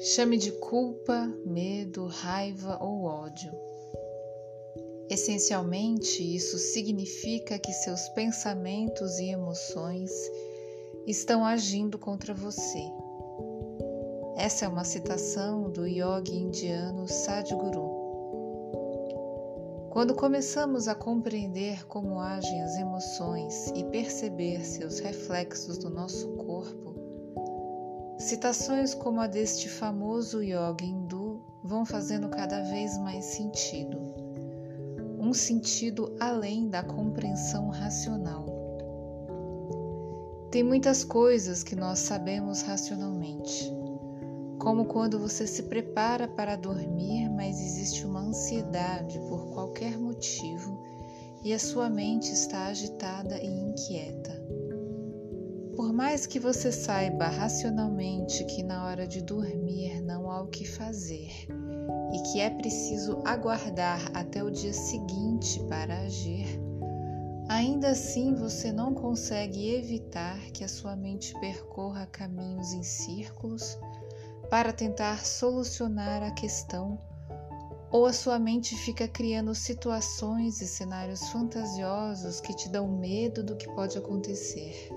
Chame de culpa, medo, raiva ou ódio. Essencialmente, isso significa que seus pensamentos e emoções estão agindo contra você. Essa é uma citação do yogi indiano Sadhguru. Quando começamos a compreender como agem as emoções e perceber seus reflexos no nosso corpo, Citações como a deste famoso yoga hindu vão fazendo cada vez mais sentido, um sentido além da compreensão racional. Tem muitas coisas que nós sabemos racionalmente, como quando você se prepara para dormir, mas existe uma ansiedade por qualquer motivo e a sua mente está agitada e inquieta. Por mais que você saiba racionalmente que na hora de dormir não há o que fazer e que é preciso aguardar até o dia seguinte para agir, ainda assim você não consegue evitar que a sua mente percorra caminhos em círculos para tentar solucionar a questão, ou a sua mente fica criando situações e cenários fantasiosos que te dão medo do que pode acontecer.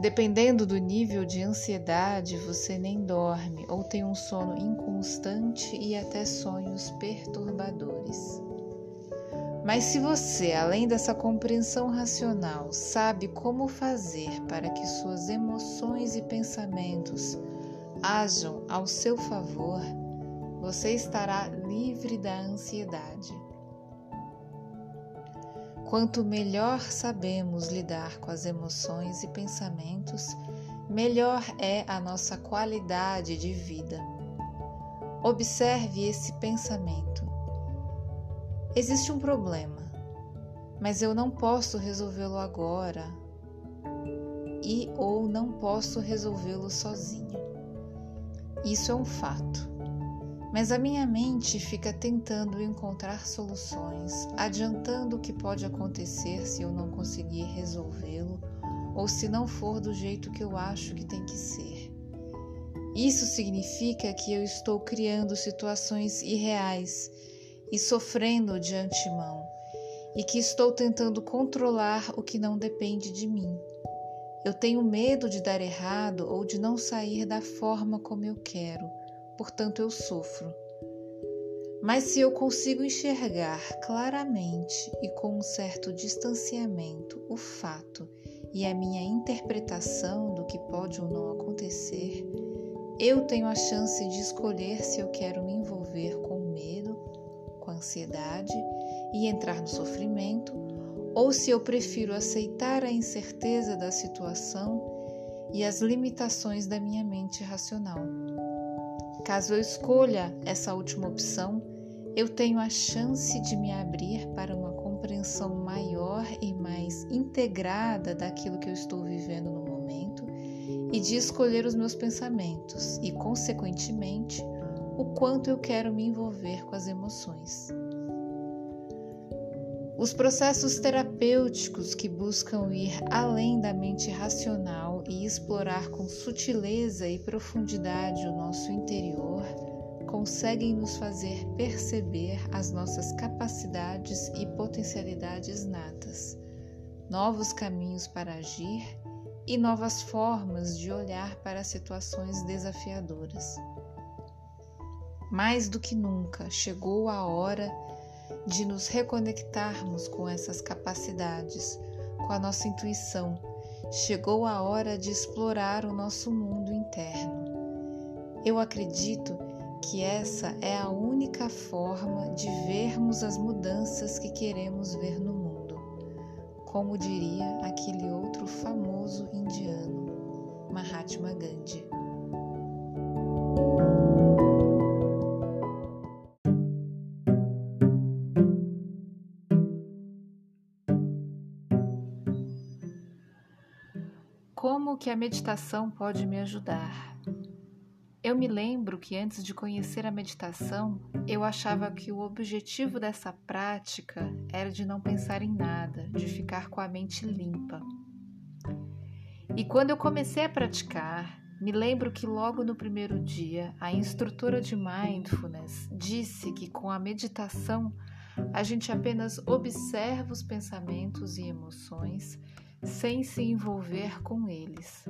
Dependendo do nível de ansiedade, você nem dorme ou tem um sono inconstante e até sonhos perturbadores. Mas se você, além dessa compreensão racional, sabe como fazer para que suas emoções e pensamentos ajam ao seu favor, você estará livre da ansiedade. Quanto melhor sabemos lidar com as emoções e pensamentos, melhor é a nossa qualidade de vida. Observe esse pensamento. Existe um problema, mas eu não posso resolvê-lo agora e ou não posso resolvê-lo sozinho. Isso é um fato mas a minha mente fica tentando encontrar soluções, adiantando o que pode acontecer se eu não conseguir resolvê-lo ou se não for do jeito que eu acho que tem que ser. Isso significa que eu estou criando situações irreais e sofrendo de antemão, e que estou tentando controlar o que não depende de mim. Eu tenho medo de dar errado ou de não sair da forma como eu quero portanto eu sofro. Mas se eu consigo enxergar claramente e com um certo distanciamento o fato e a minha interpretação do que pode ou não acontecer, eu tenho a chance de escolher se eu quero me envolver com medo, com ansiedade e entrar no sofrimento, ou se eu prefiro aceitar a incerteza da situação e as limitações da minha mente racional. Caso eu escolha essa última opção, eu tenho a chance de me abrir para uma compreensão maior e mais integrada daquilo que eu estou vivendo no momento e de escolher os meus pensamentos e, consequentemente, o quanto eu quero me envolver com as emoções. Os processos terapêuticos que buscam ir além da mente racional e explorar com sutileza e profundidade o nosso interior conseguem nos fazer perceber as nossas capacidades e potencialidades natas, novos caminhos para agir e novas formas de olhar para situações desafiadoras. Mais do que nunca chegou a hora de nos reconectarmos com essas capacidades, com a nossa intuição. Chegou a hora de explorar o nosso mundo interno. Eu acredito que essa é a única forma de vermos as mudanças que queremos ver no mundo, como diria aquele outro famoso indiano, Mahatma Gandhi. Que a meditação pode me ajudar? Eu me lembro que antes de conhecer a meditação, eu achava que o objetivo dessa prática era de não pensar em nada, de ficar com a mente limpa. E quando eu comecei a praticar, me lembro que logo no primeiro dia, a instrutora de mindfulness disse que com a meditação a gente apenas observa os pensamentos e emoções sem se envolver com eles.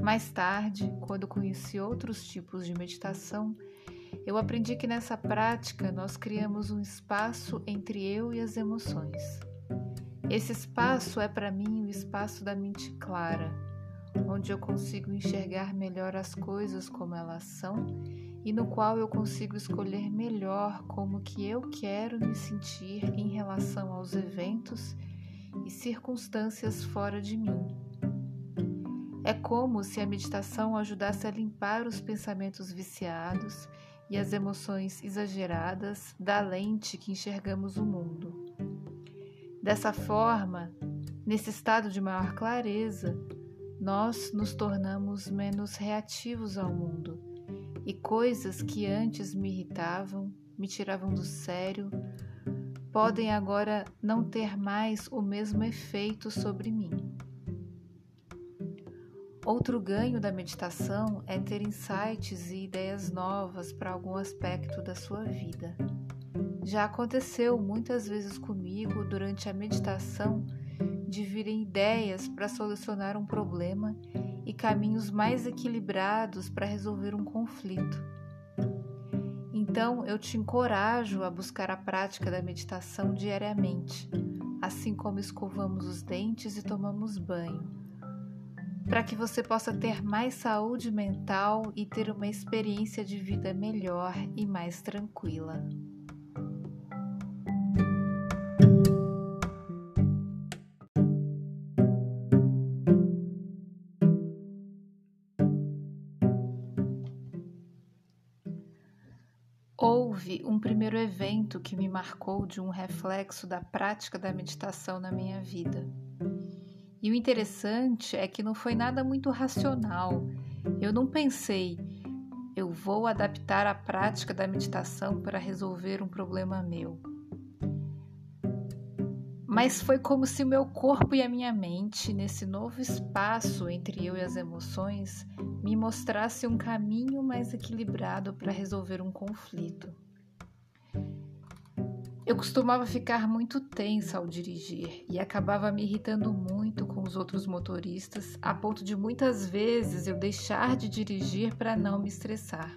Mais tarde, quando conheci outros tipos de meditação, eu aprendi que nessa prática nós criamos um espaço entre eu e as emoções. Esse espaço é para mim o espaço da mente clara, onde eu consigo enxergar melhor as coisas como elas são e no qual eu consigo escolher melhor como que eu quero me sentir em relação aos eventos e circunstâncias fora de mim. É como se a meditação ajudasse a limpar os pensamentos viciados e as emoções exageradas da lente que enxergamos o mundo. Dessa forma, nesse estado de maior clareza, nós nos tornamos menos reativos ao mundo e coisas que antes me irritavam, me tiravam do sério, podem agora não ter mais o mesmo efeito sobre mim. Outro ganho da meditação é ter insights e ideias novas para algum aspecto da sua vida. Já aconteceu muitas vezes comigo durante a meditação de virem ideias para solucionar um problema e caminhos mais equilibrados para resolver um conflito. Então eu te encorajo a buscar a prática da meditação diariamente, assim como escovamos os dentes e tomamos banho para que você possa ter mais saúde mental e ter uma experiência de vida melhor e mais tranquila. Houve um primeiro evento que me marcou de um reflexo da prática da meditação na minha vida. E o interessante é que não foi nada muito racional. Eu não pensei, eu vou adaptar a prática da meditação para resolver um problema meu. Mas foi como se o meu corpo e a minha mente, nesse novo espaço entre eu e as emoções, me mostrasse um caminho mais equilibrado para resolver um conflito. Eu costumava ficar muito tensa ao dirigir e acabava me irritando muito com os outros motoristas, a ponto de muitas vezes eu deixar de dirigir para não me estressar.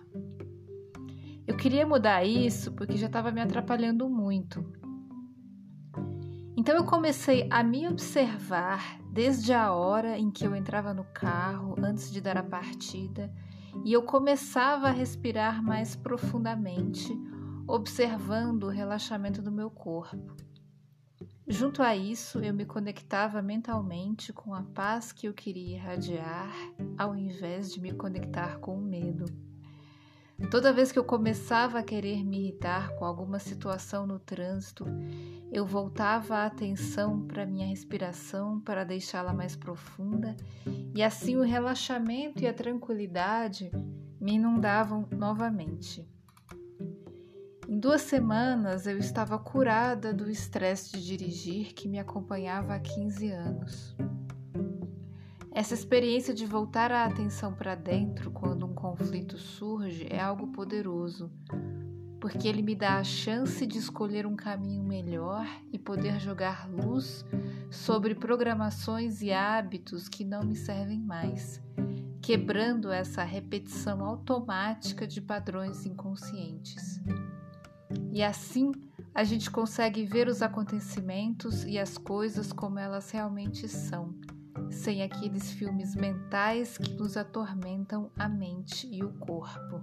Eu queria mudar isso porque já estava me atrapalhando muito. Então eu comecei a me observar desde a hora em que eu entrava no carro antes de dar a partida e eu começava a respirar mais profundamente observando o relaxamento do meu corpo. Junto a isso, eu me conectava mentalmente com a paz que eu queria irradiar, ao invés de me conectar com o medo. Toda vez que eu começava a querer me irritar com alguma situação no trânsito, eu voltava a atenção para minha respiração para deixá-la mais profunda, e assim o relaxamento e a tranquilidade me inundavam novamente. Em duas semanas eu estava curada do estresse de dirigir que me acompanhava há 15 anos. Essa experiência de voltar a atenção para dentro quando um conflito surge é algo poderoso, porque ele me dá a chance de escolher um caminho melhor e poder jogar luz sobre programações e hábitos que não me servem mais, quebrando essa repetição automática de padrões inconscientes. E assim a gente consegue ver os acontecimentos e as coisas como elas realmente são, sem aqueles filmes mentais que nos atormentam a mente e o corpo.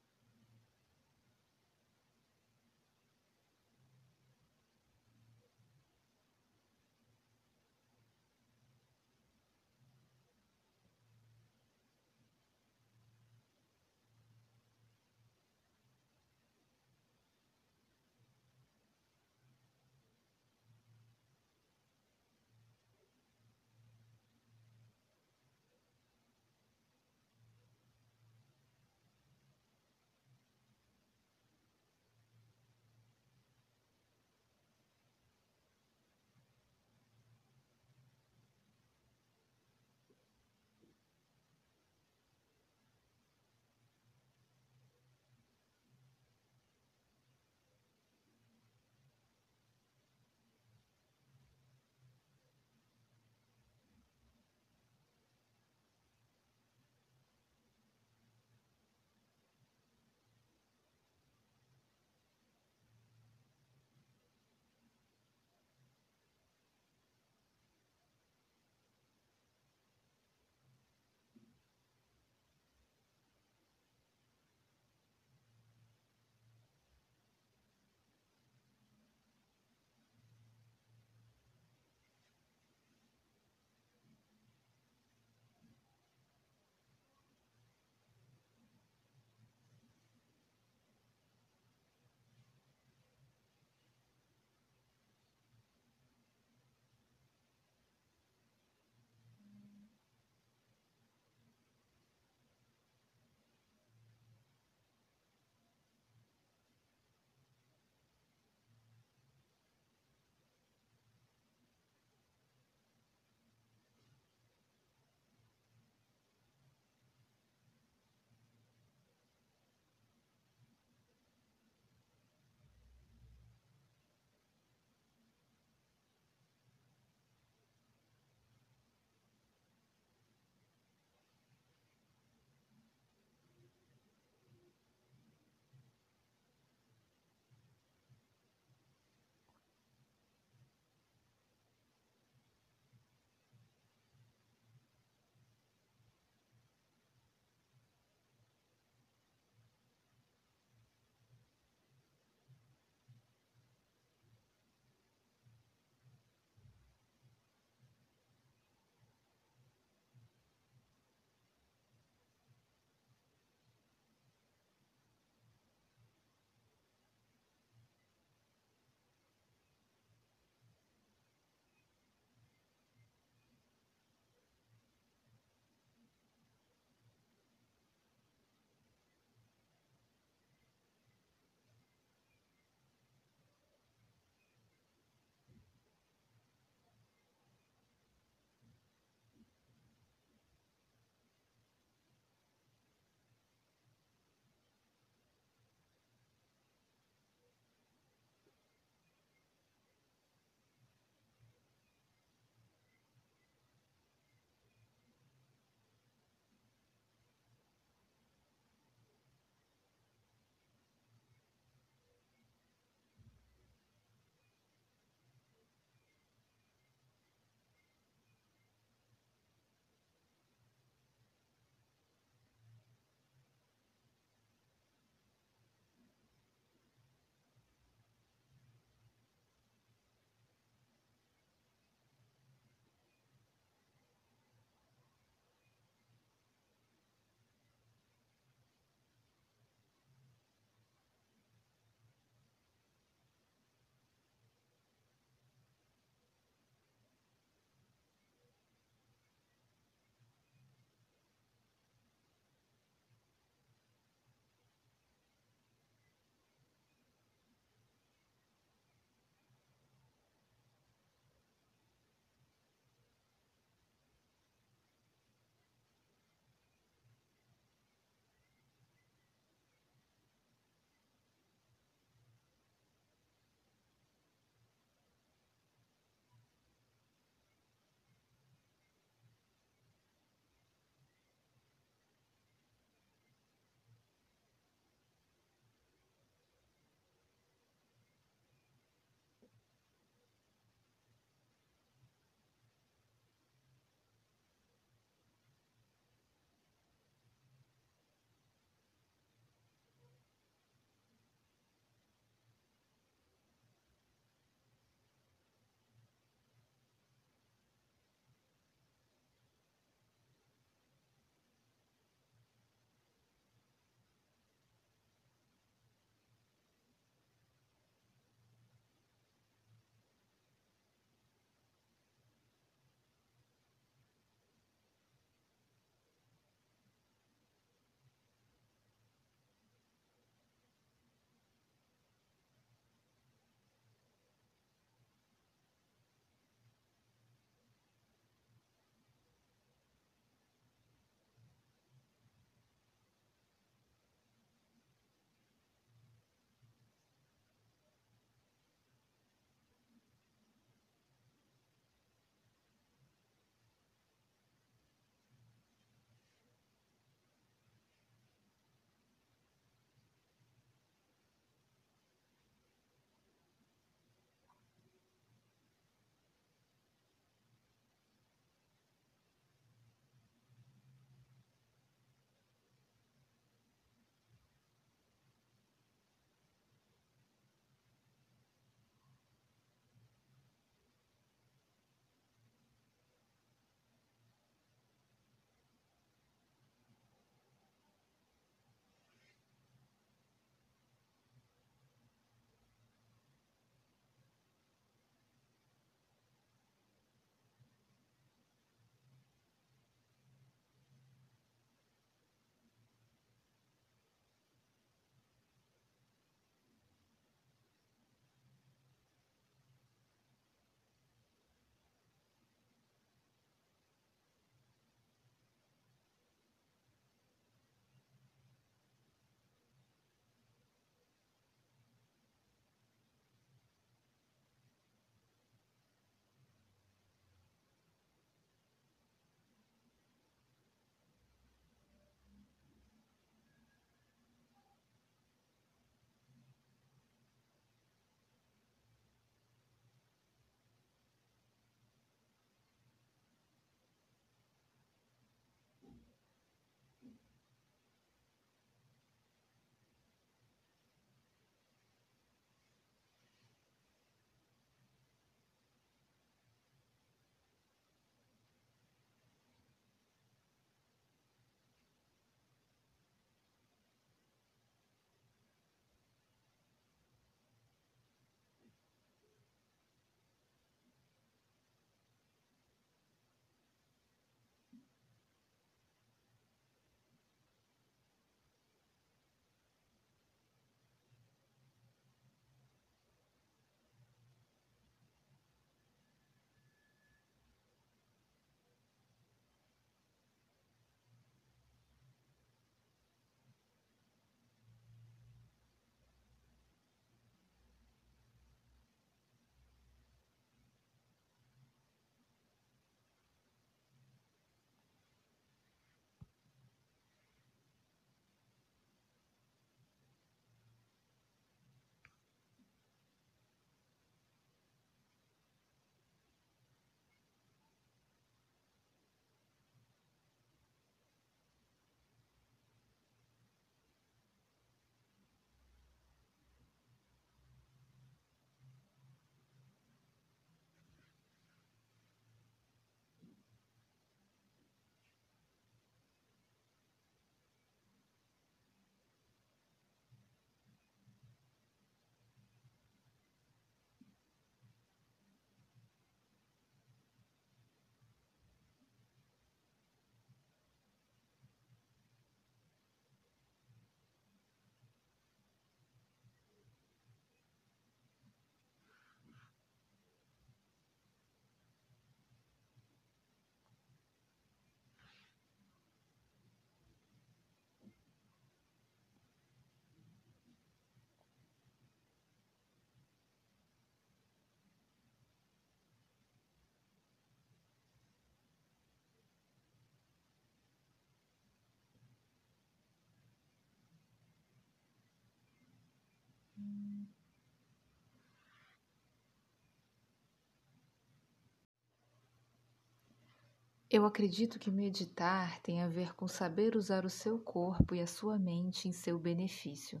Eu acredito que meditar tem a ver com saber usar o seu corpo e a sua mente em seu benefício.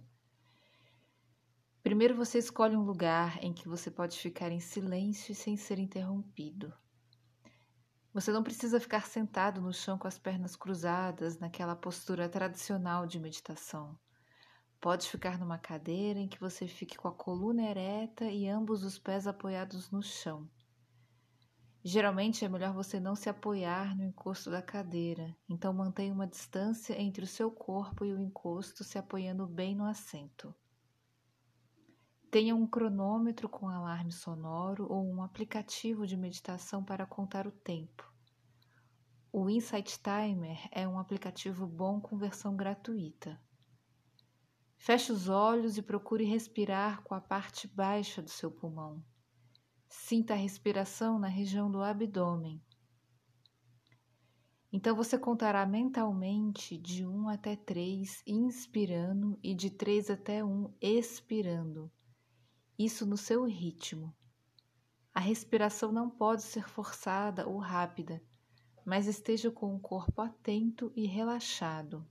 Primeiro você escolhe um lugar em que você pode ficar em silêncio e sem ser interrompido. Você não precisa ficar sentado no chão com as pernas cruzadas, naquela postura tradicional de meditação. Pode ficar numa cadeira em que você fique com a coluna ereta e ambos os pés apoiados no chão. Geralmente é melhor você não se apoiar no encosto da cadeira, então mantenha uma distância entre o seu corpo e o encosto, se apoiando bem no assento. Tenha um cronômetro com alarme sonoro ou um aplicativo de meditação para contar o tempo. O Insight Timer é um aplicativo bom com versão gratuita. Feche os olhos e procure respirar com a parte baixa do seu pulmão. Sinta a respiração na região do abdômen. Então você contará mentalmente de 1 até 3 inspirando e de 3 até 1 expirando isso no seu ritmo. A respiração não pode ser forçada ou rápida, mas esteja com o corpo atento e relaxado.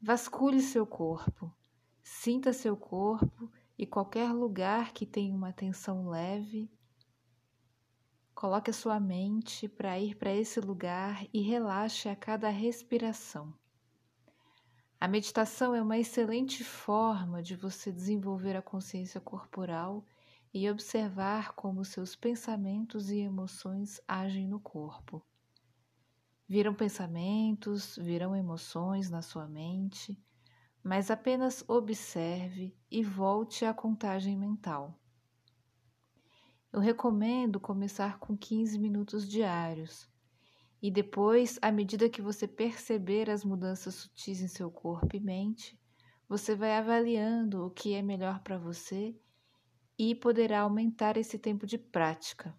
Vasculhe seu corpo, sinta seu corpo e qualquer lugar que tenha uma tensão leve. Coloque a sua mente para ir para esse lugar e relaxe a cada respiração. A meditação é uma excelente forma de você desenvolver a consciência corporal e observar como seus pensamentos e emoções agem no corpo. Virão pensamentos, virão emoções na sua mente, mas apenas observe e volte à contagem mental. Eu recomendo começar com 15 minutos diários e depois, à medida que você perceber as mudanças sutis em seu corpo e mente, você vai avaliando o que é melhor para você e poderá aumentar esse tempo de prática.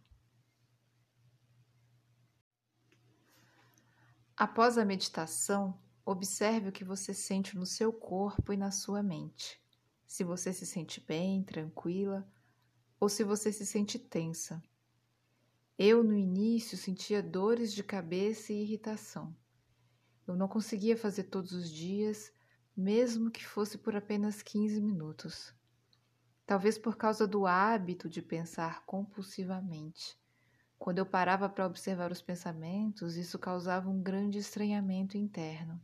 Após a meditação, observe o que você sente no seu corpo e na sua mente. Se você se sente bem, tranquila, ou se você se sente tensa. Eu, no início, sentia dores de cabeça e irritação. Eu não conseguia fazer todos os dias, mesmo que fosse por apenas 15 minutos. Talvez por causa do hábito de pensar compulsivamente. Quando eu parava para observar os pensamentos, isso causava um grande estranhamento interno.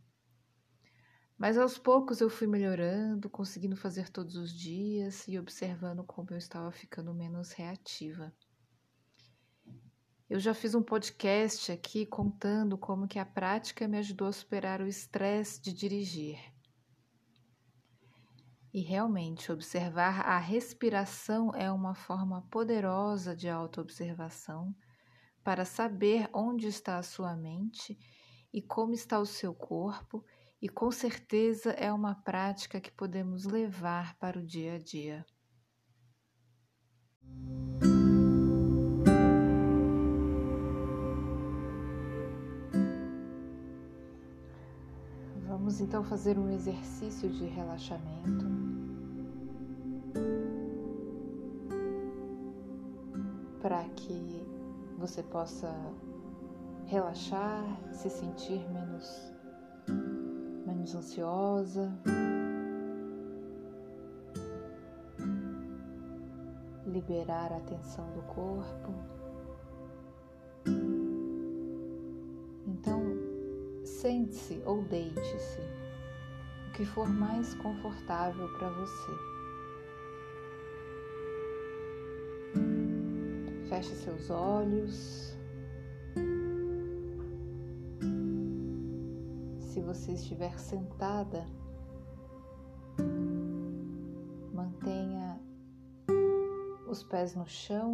Mas aos poucos eu fui melhorando, conseguindo fazer todos os dias e observando como eu estava ficando menos reativa. Eu já fiz um podcast aqui contando como que a prática me ajudou a superar o estresse de dirigir. E realmente, observar a respiração é uma forma poderosa de autoobservação para saber onde está a sua mente e como está o seu corpo, e com certeza é uma prática que podemos levar para o dia a dia. Vamos então fazer um exercício de relaxamento. Para que você possa relaxar, se sentir menos, menos ansiosa. Liberar a tensão do corpo. Sente-se ou deite-se, o que for mais confortável para você. Feche seus olhos. Se você estiver sentada, mantenha os pés no chão,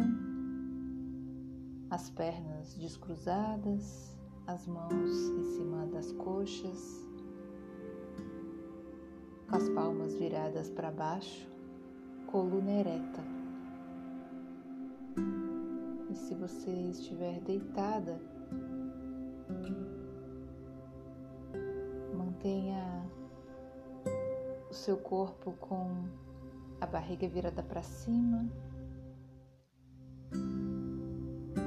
as pernas descruzadas as mãos em cima das coxas, com as palmas viradas para baixo, coluna ereta. E se você estiver deitada, mantenha o seu corpo com a barriga virada para cima,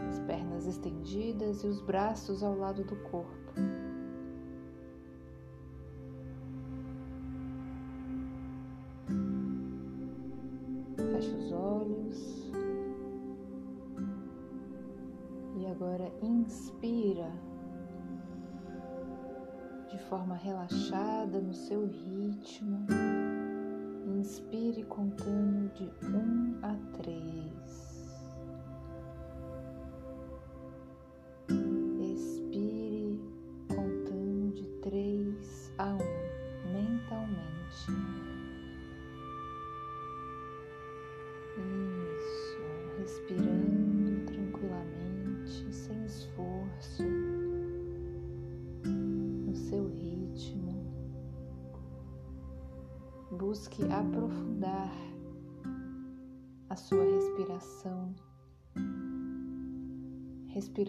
as pernas pernas estendidas e os braços ao lado do corpo. Relaxada no seu ritmo.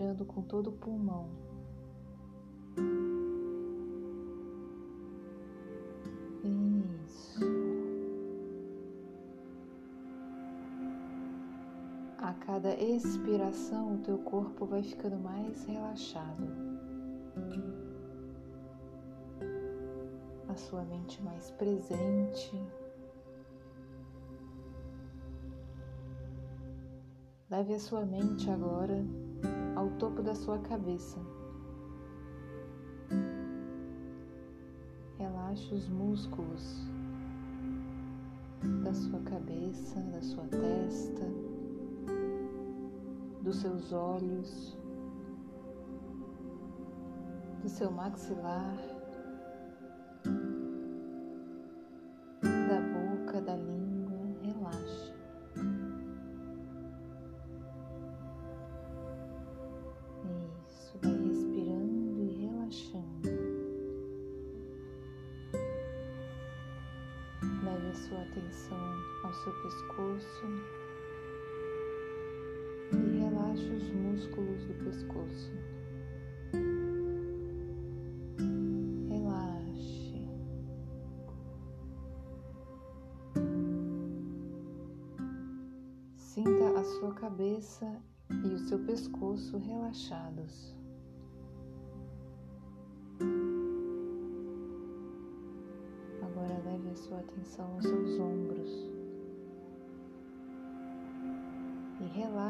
Respirando com todo o pulmão. Isso. A cada expiração, o teu corpo vai ficando mais relaxado. a sua mente mais presente. Leve a sua mente agora ao topo da sua cabeça. Relaxe os músculos da sua cabeça, da sua testa, dos seus olhos, do seu maxilar.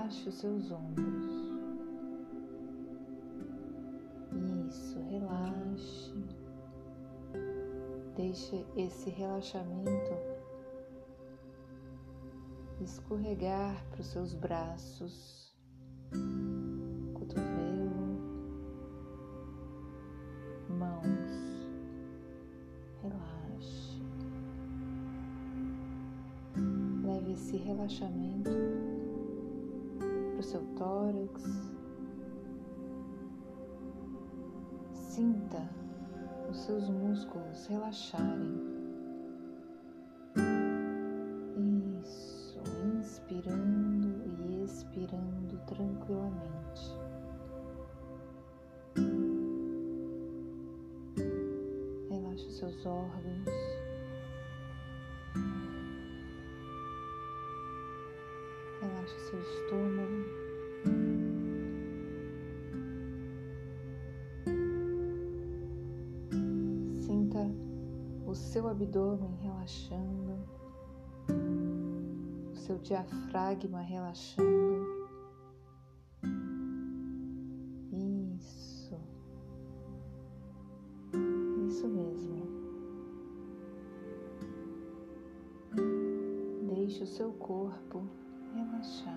Relaxe os seus ombros. Isso, relaxe. Deixe esse relaxamento escorregar para os seus braços, Sinta os seus músculos relaxarem. Isso, inspirando e expirando tranquilamente. Relaxe os seus órgãos. Relaxe seu estômago. Seu abdômen relaxando, o seu diafragma relaxando. Isso, isso mesmo. Deixe o seu corpo relaxar.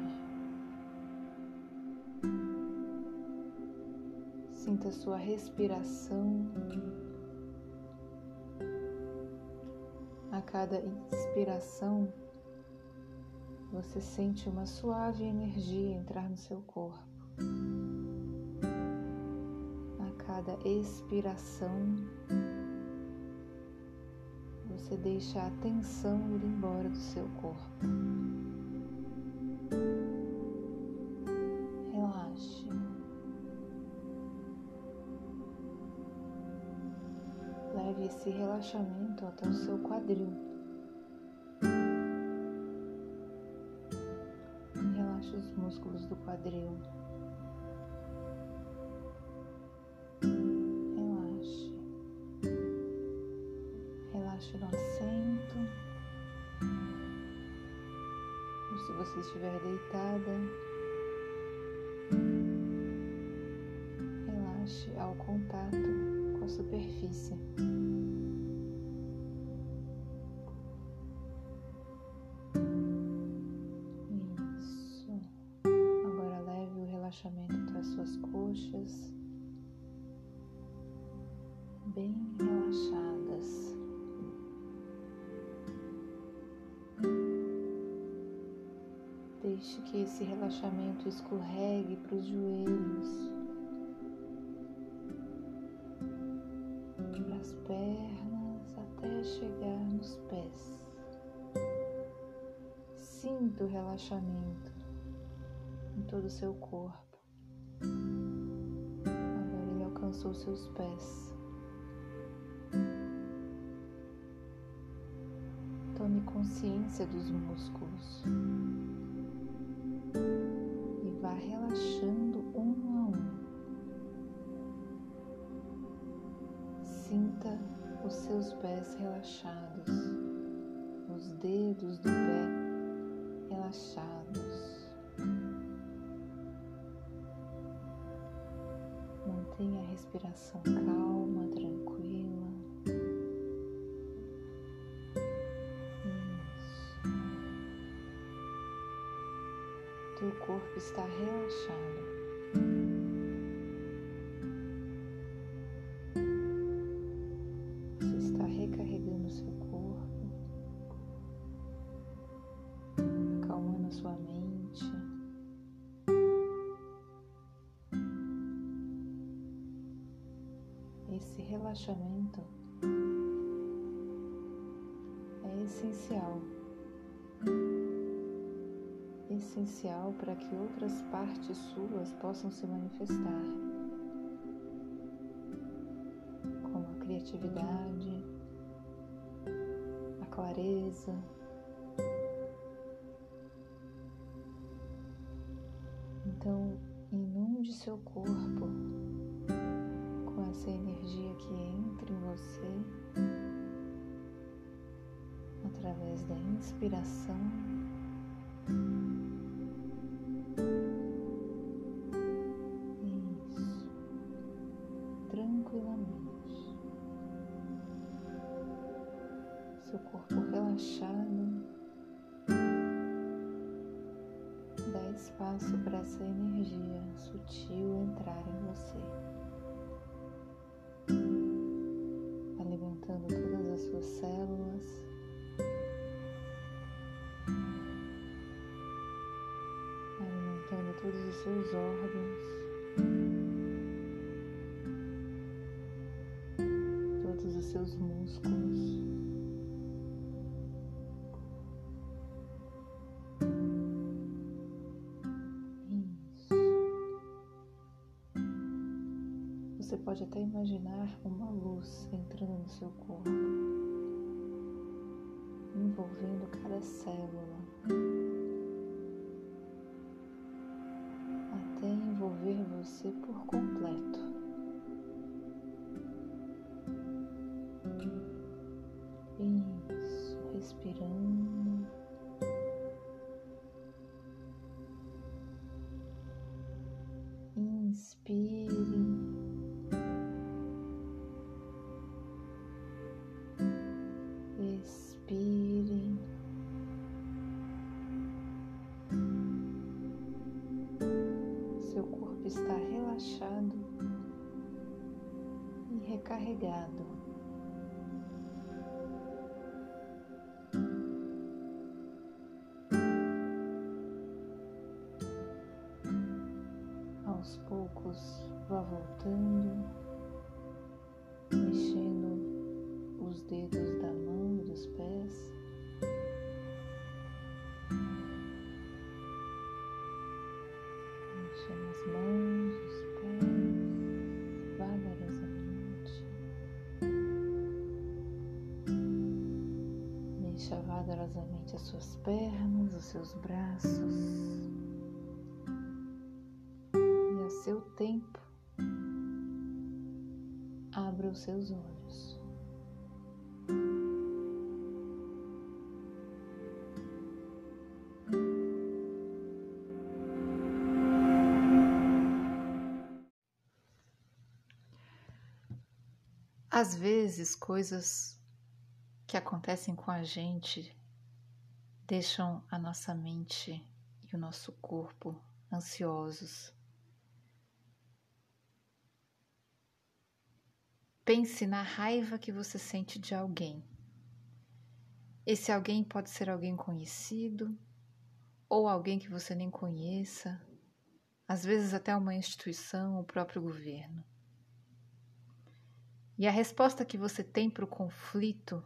Sinta sua respiração. Cada inspiração, você sente uma suave energia entrar no seu corpo. A cada expiração, você deixa a tensão ir embora do seu corpo. leve esse relaxamento até o seu quadril. músculos do quadril. Relaxe. Relaxe no assento. Ou se você estiver deitada, relaxamento escorregue para os joelhos, para as pernas, até chegar nos pés. Sinta o relaxamento em todo o seu corpo. Agora ele alcançou seus pés. Tome consciência dos músculos relaxando um a um. Sinta os seus pés relaxados, os dedos do pé relaxados. Mantenha a respiração calma, tranquila. Teu corpo está relaxado. Você está recarregando seu corpo, acalmando sua mente. Esse relaxamento é essencial. Essencial para que outras partes suas possam se manifestar, como a criatividade, a clareza, espaço para essa energia sutil entrar em você. Alimentando todas as suas células. alimentando todos os seus órgãos, pode até imaginar uma luz entrando no seu corpo, envolvendo cada célula. até envolver você por completo. Isso, respirando. Inspire. Recarregado. Aos poucos, vá voltando, mexendo os dedos carinhosamente as suas pernas, os seus braços e a seu tempo abra os seus olhos. Às vezes, coisas que acontecem com a gente deixam a nossa mente e o nosso corpo ansiosos. Pense na raiva que você sente de alguém. Esse alguém pode ser alguém conhecido ou alguém que você nem conheça, às vezes até uma instituição, o próprio governo. E a resposta que você tem para o conflito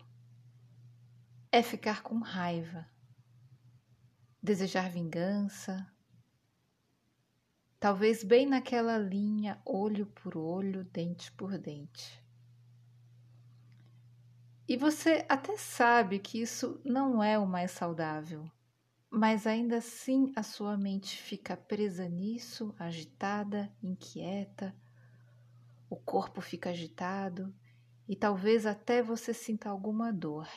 é ficar com raiva, desejar vingança, talvez bem naquela linha olho por olho, dente por dente. E você até sabe que isso não é o mais saudável, mas ainda assim a sua mente fica presa nisso, agitada, inquieta, o corpo fica agitado e talvez até você sinta alguma dor.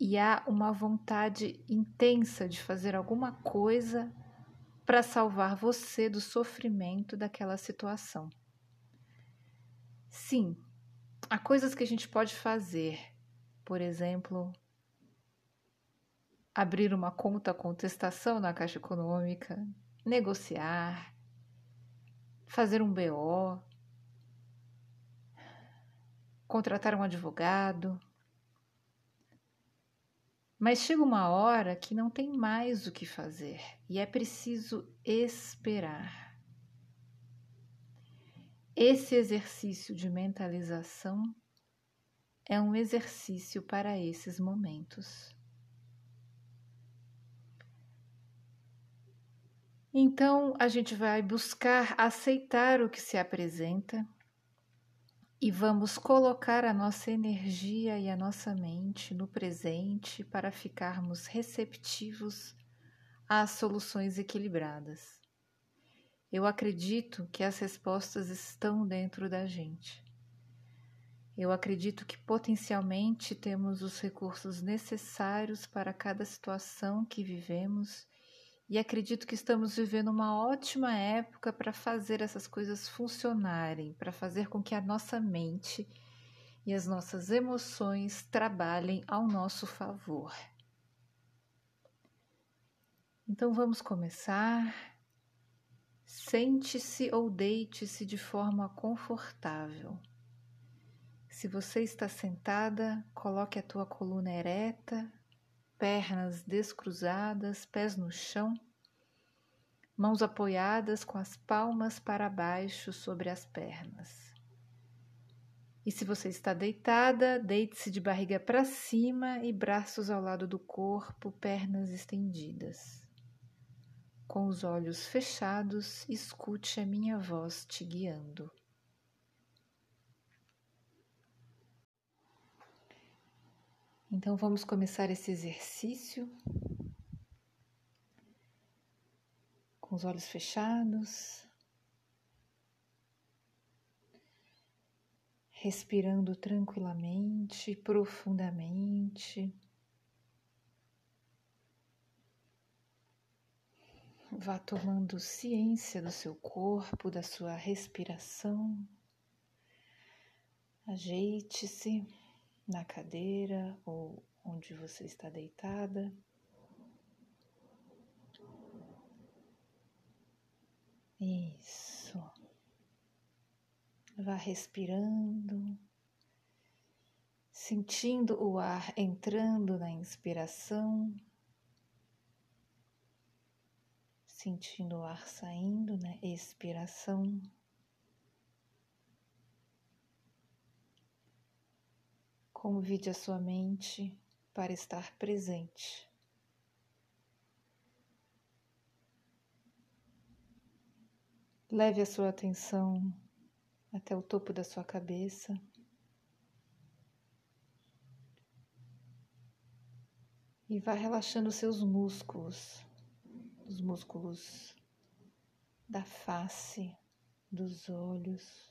E há uma vontade intensa de fazer alguma coisa para salvar você do sofrimento daquela situação. Sim, há coisas que a gente pode fazer, por exemplo, abrir uma conta contestação na Caixa Econômica, negociar, fazer um BO, contratar um advogado. Mas chega uma hora que não tem mais o que fazer e é preciso esperar. Esse exercício de mentalização é um exercício para esses momentos. Então, a gente vai buscar aceitar o que se apresenta e vamos colocar a nossa energia e a nossa mente no presente para ficarmos receptivos às soluções equilibradas. Eu acredito que as respostas estão dentro da gente. Eu acredito que potencialmente temos os recursos necessários para cada situação que vivemos e acredito que estamos vivendo uma ótima época para fazer essas coisas funcionarem, para fazer com que a nossa mente e as nossas emoções trabalhem ao nosso favor. Então vamos começar Sente-se ou deite-se de forma confortável. Se você está sentada, coloque a tua coluna ereta, pernas descruzadas, pés no chão, mãos apoiadas com as palmas para baixo sobre as pernas. E se você está deitada, deite-se de barriga para cima e braços ao lado do corpo, pernas estendidas. Com os olhos fechados, escute a minha voz te guiando. Então vamos começar esse exercício com os olhos fechados, respirando tranquilamente, profundamente. Vá tomando ciência do seu corpo, da sua respiração. Ajeite-se na cadeira ou onde você está deitada. Isso. Vá respirando, sentindo o ar entrando na inspiração sentindo o ar saindo na expiração. Convide a sua mente para estar presente. Leve a sua atenção até o topo da sua cabeça. E vá relaxando seus músculos os músculos da face, dos olhos,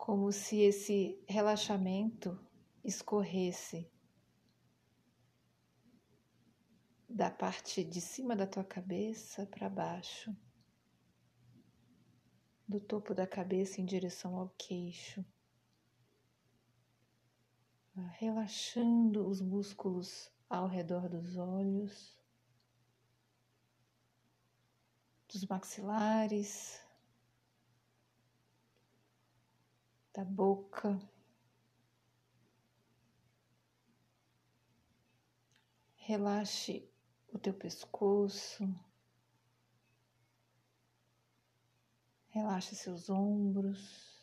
como se esse relaxamento escorresse da parte de cima da tua cabeça para baixo, do topo da cabeça em direção ao queixo. Relaxando os músculos ao redor dos olhos, dos maxilares, da boca. Relaxe o teu pescoço. Relaxe seus ombros.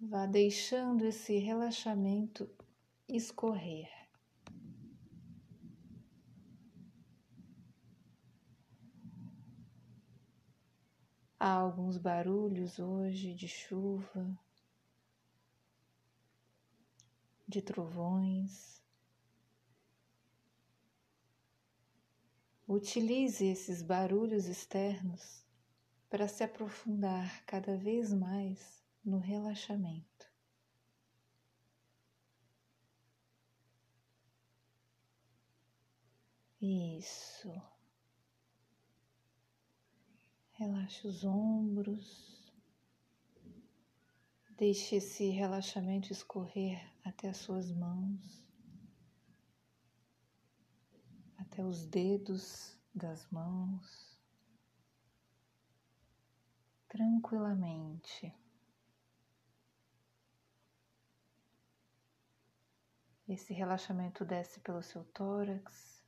Vá deixando esse relaxamento escorrer. Há alguns barulhos hoje de chuva, de trovões. Utilize esses barulhos externos para se aprofundar cada vez mais no relaxamento. Isso. Relaxe os ombros. Deixe esse relaxamento escorrer até as suas mãos até os dedos das mãos, tranquilamente. Esse relaxamento desce pelo seu tórax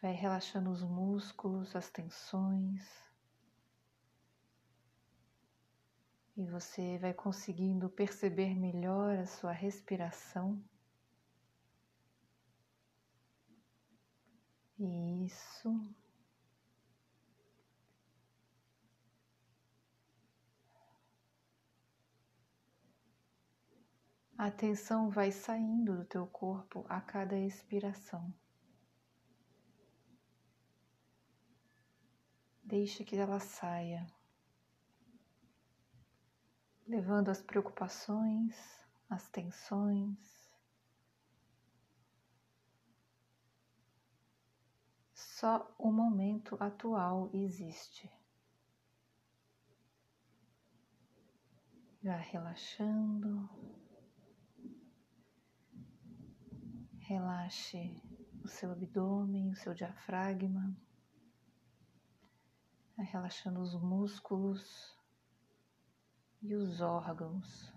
vai relaxando os músculos, as tensões. E você vai conseguindo perceber melhor a sua respiração. Isso. A tensão vai saindo do teu corpo a cada expiração. Deixa que ela saia, levando as preocupações, as tensões, Só o momento atual existe. Já relaxando. Relaxe o seu abdômen, o seu diafragma. Relaxando os músculos e os órgãos.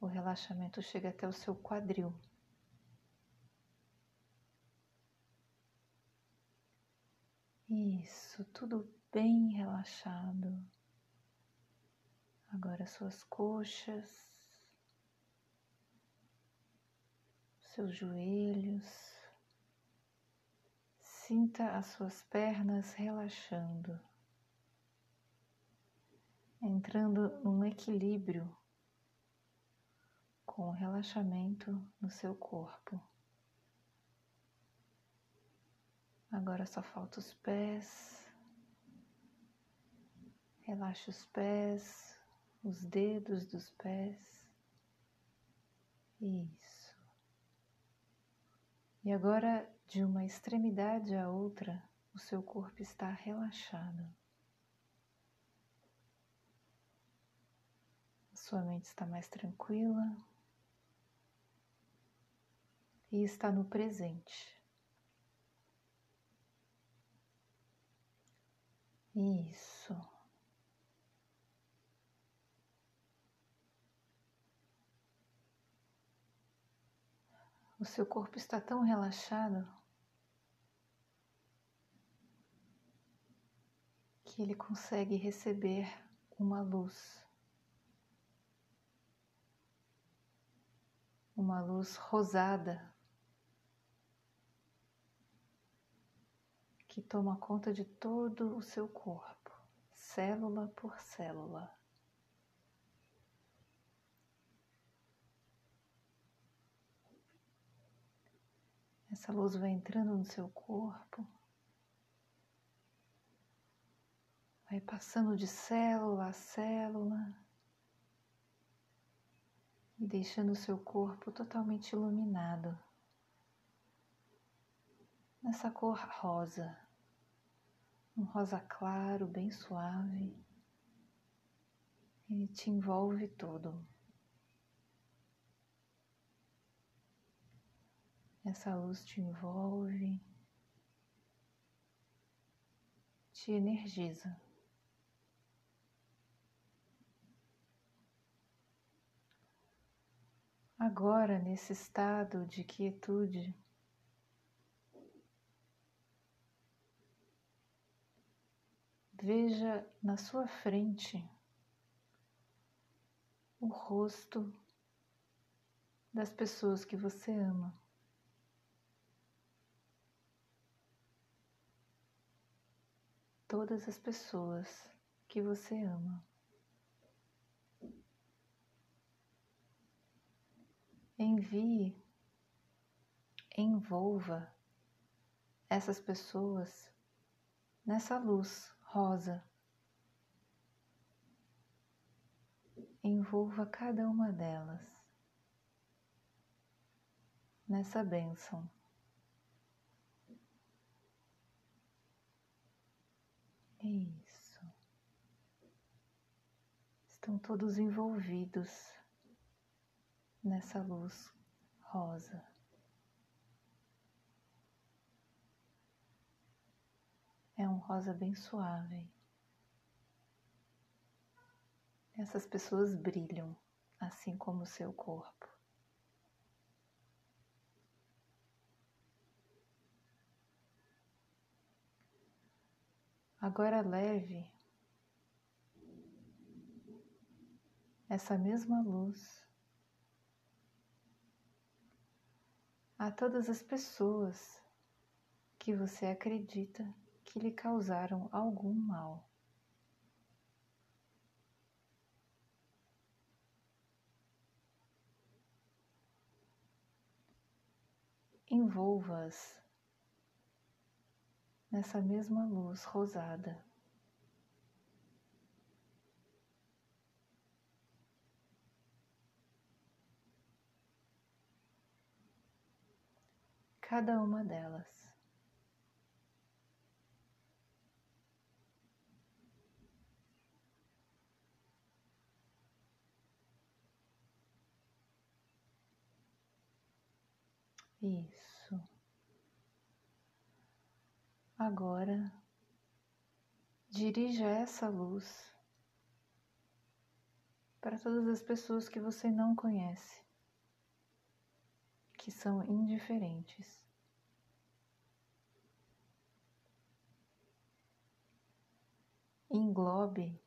O relaxamento chega até o seu quadril. Isso, tudo bem relaxado. Agora suas coxas, seus joelhos. Sinta as suas pernas relaxando, entrando num equilíbrio com o relaxamento no seu corpo. Agora só falta os pés. Relaxa os pés, os dedos dos pés. Isso. E agora, de uma extremidade à outra, o seu corpo está relaxado. Sua mente está mais tranquila e está no presente. Isso. O seu corpo está tão relaxado que ele consegue receber uma luz, uma luz rosada que toma conta de todo o seu corpo, célula por célula. Essa luz vai entrando no seu corpo, vai passando de célula a célula deixando seu corpo totalmente iluminado. nessa cor rosa, um rosa claro, bem suave. Ele te envolve todo. Essa luz te envolve, te energiza. Agora, nesse estado de quietude, veja na sua frente o rosto das pessoas que você ama. Todas as pessoas que você ama. Envie, envolva essas pessoas nessa luz rosa. Envolva cada uma delas nessa bênção. Isso. Estão todos envolvidos nessa luz rosa. É um rosa bem suave. Essas pessoas brilham, assim como o seu corpo. Agora leve essa mesma luz a todas as pessoas que você acredita que lhe causaram algum mal. Envolva-as nessa mesma luz rosada. Cada uma delas. Isso. Agora, dirija essa luz para todas as pessoas que você não conhece, que são indiferentes. Englobe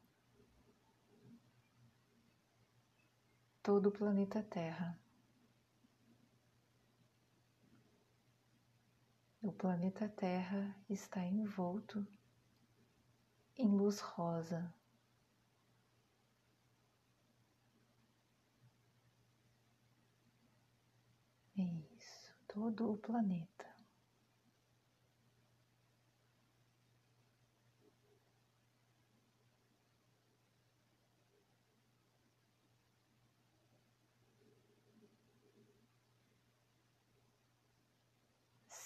todo o planeta Terra. O planeta Terra está envolto em luz rosa. Isso, todo o planeta.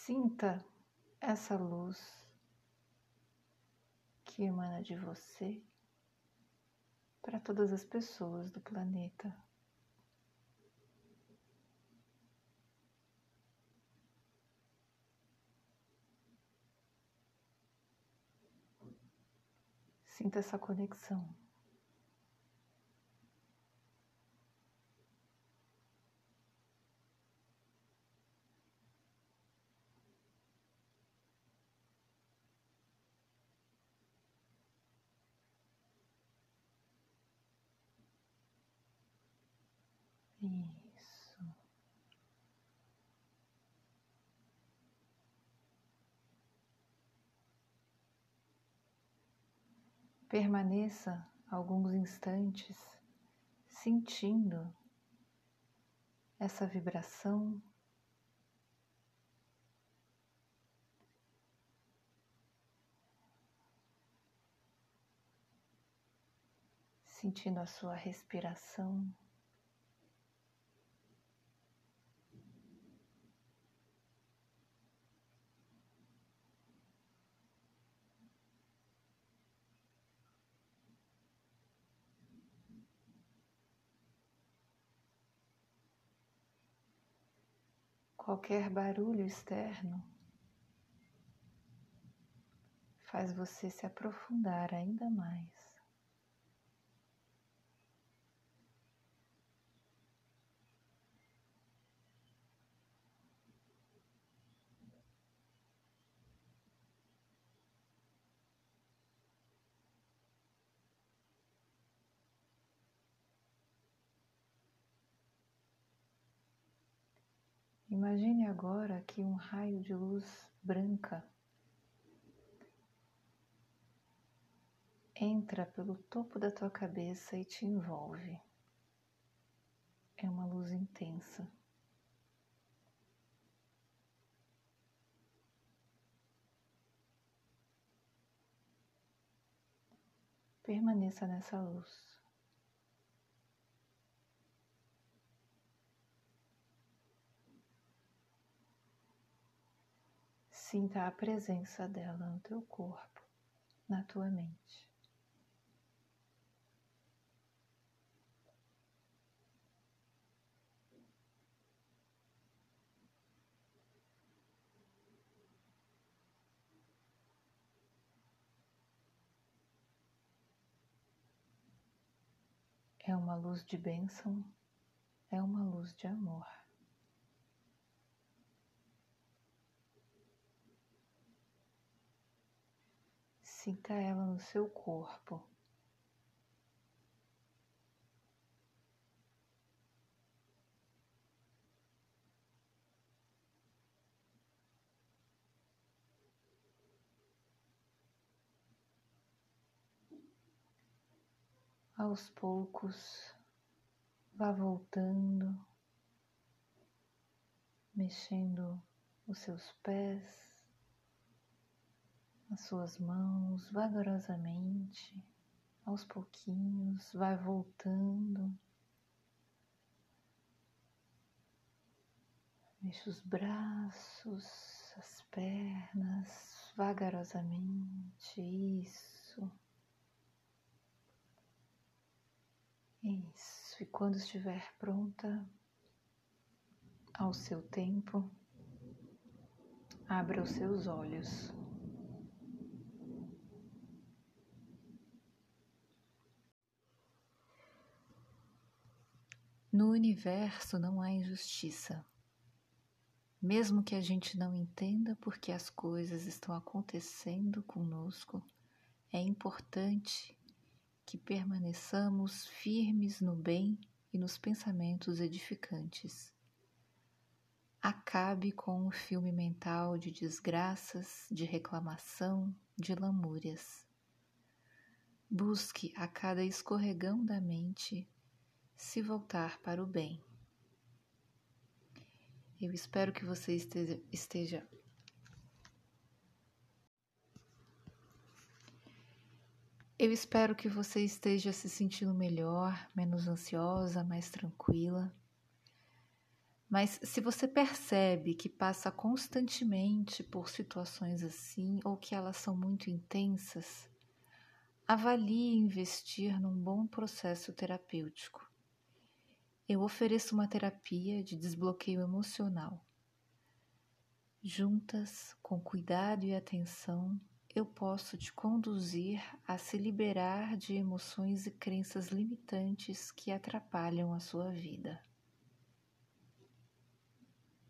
Sinta essa luz que emana de você para todas as pessoas do planeta. Sinta essa conexão. Isso. Permaneça alguns instantes sentindo essa vibração. Sentindo a sua respiração. Qualquer barulho externo faz você se aprofundar ainda mais. Imagine agora que um raio de luz branca entra pelo topo da tua cabeça e te envolve. É uma luz intensa. Permaneça nessa luz. Sinta a presença dela no teu corpo, na tua mente. É uma luz de bênção, é uma luz de amor. Sinta ela no seu corpo. Aos poucos, vá voltando, mexendo os seus pés, as suas mãos vagarosamente, aos pouquinhos, vai voltando. Mexe os braços, as pernas, vagarosamente, isso. Isso, e quando estiver pronta, ao seu tempo, abra os seus olhos. No universo não há injustiça. Mesmo que a gente não entenda por que as coisas estão acontecendo conosco, é importante que permaneçamos firmes no bem e nos pensamentos edificantes. Acabe com o filme mental de desgraças, de reclamação, de lamúrias. Busque a cada escorregão da mente se voltar para o bem. Eu espero que você esteja, esteja Eu espero que você esteja se sentindo melhor, menos ansiosa, mais tranquila. Mas se você percebe que passa constantemente por situações assim ou que elas são muito intensas, avalie investir num bom processo terapêutico eu ofereço uma terapia de desbloqueio emocional. Juntas, com cuidado e atenção, eu posso te conduzir a se liberar de emoções e crenças limitantes que atrapalham a sua vida.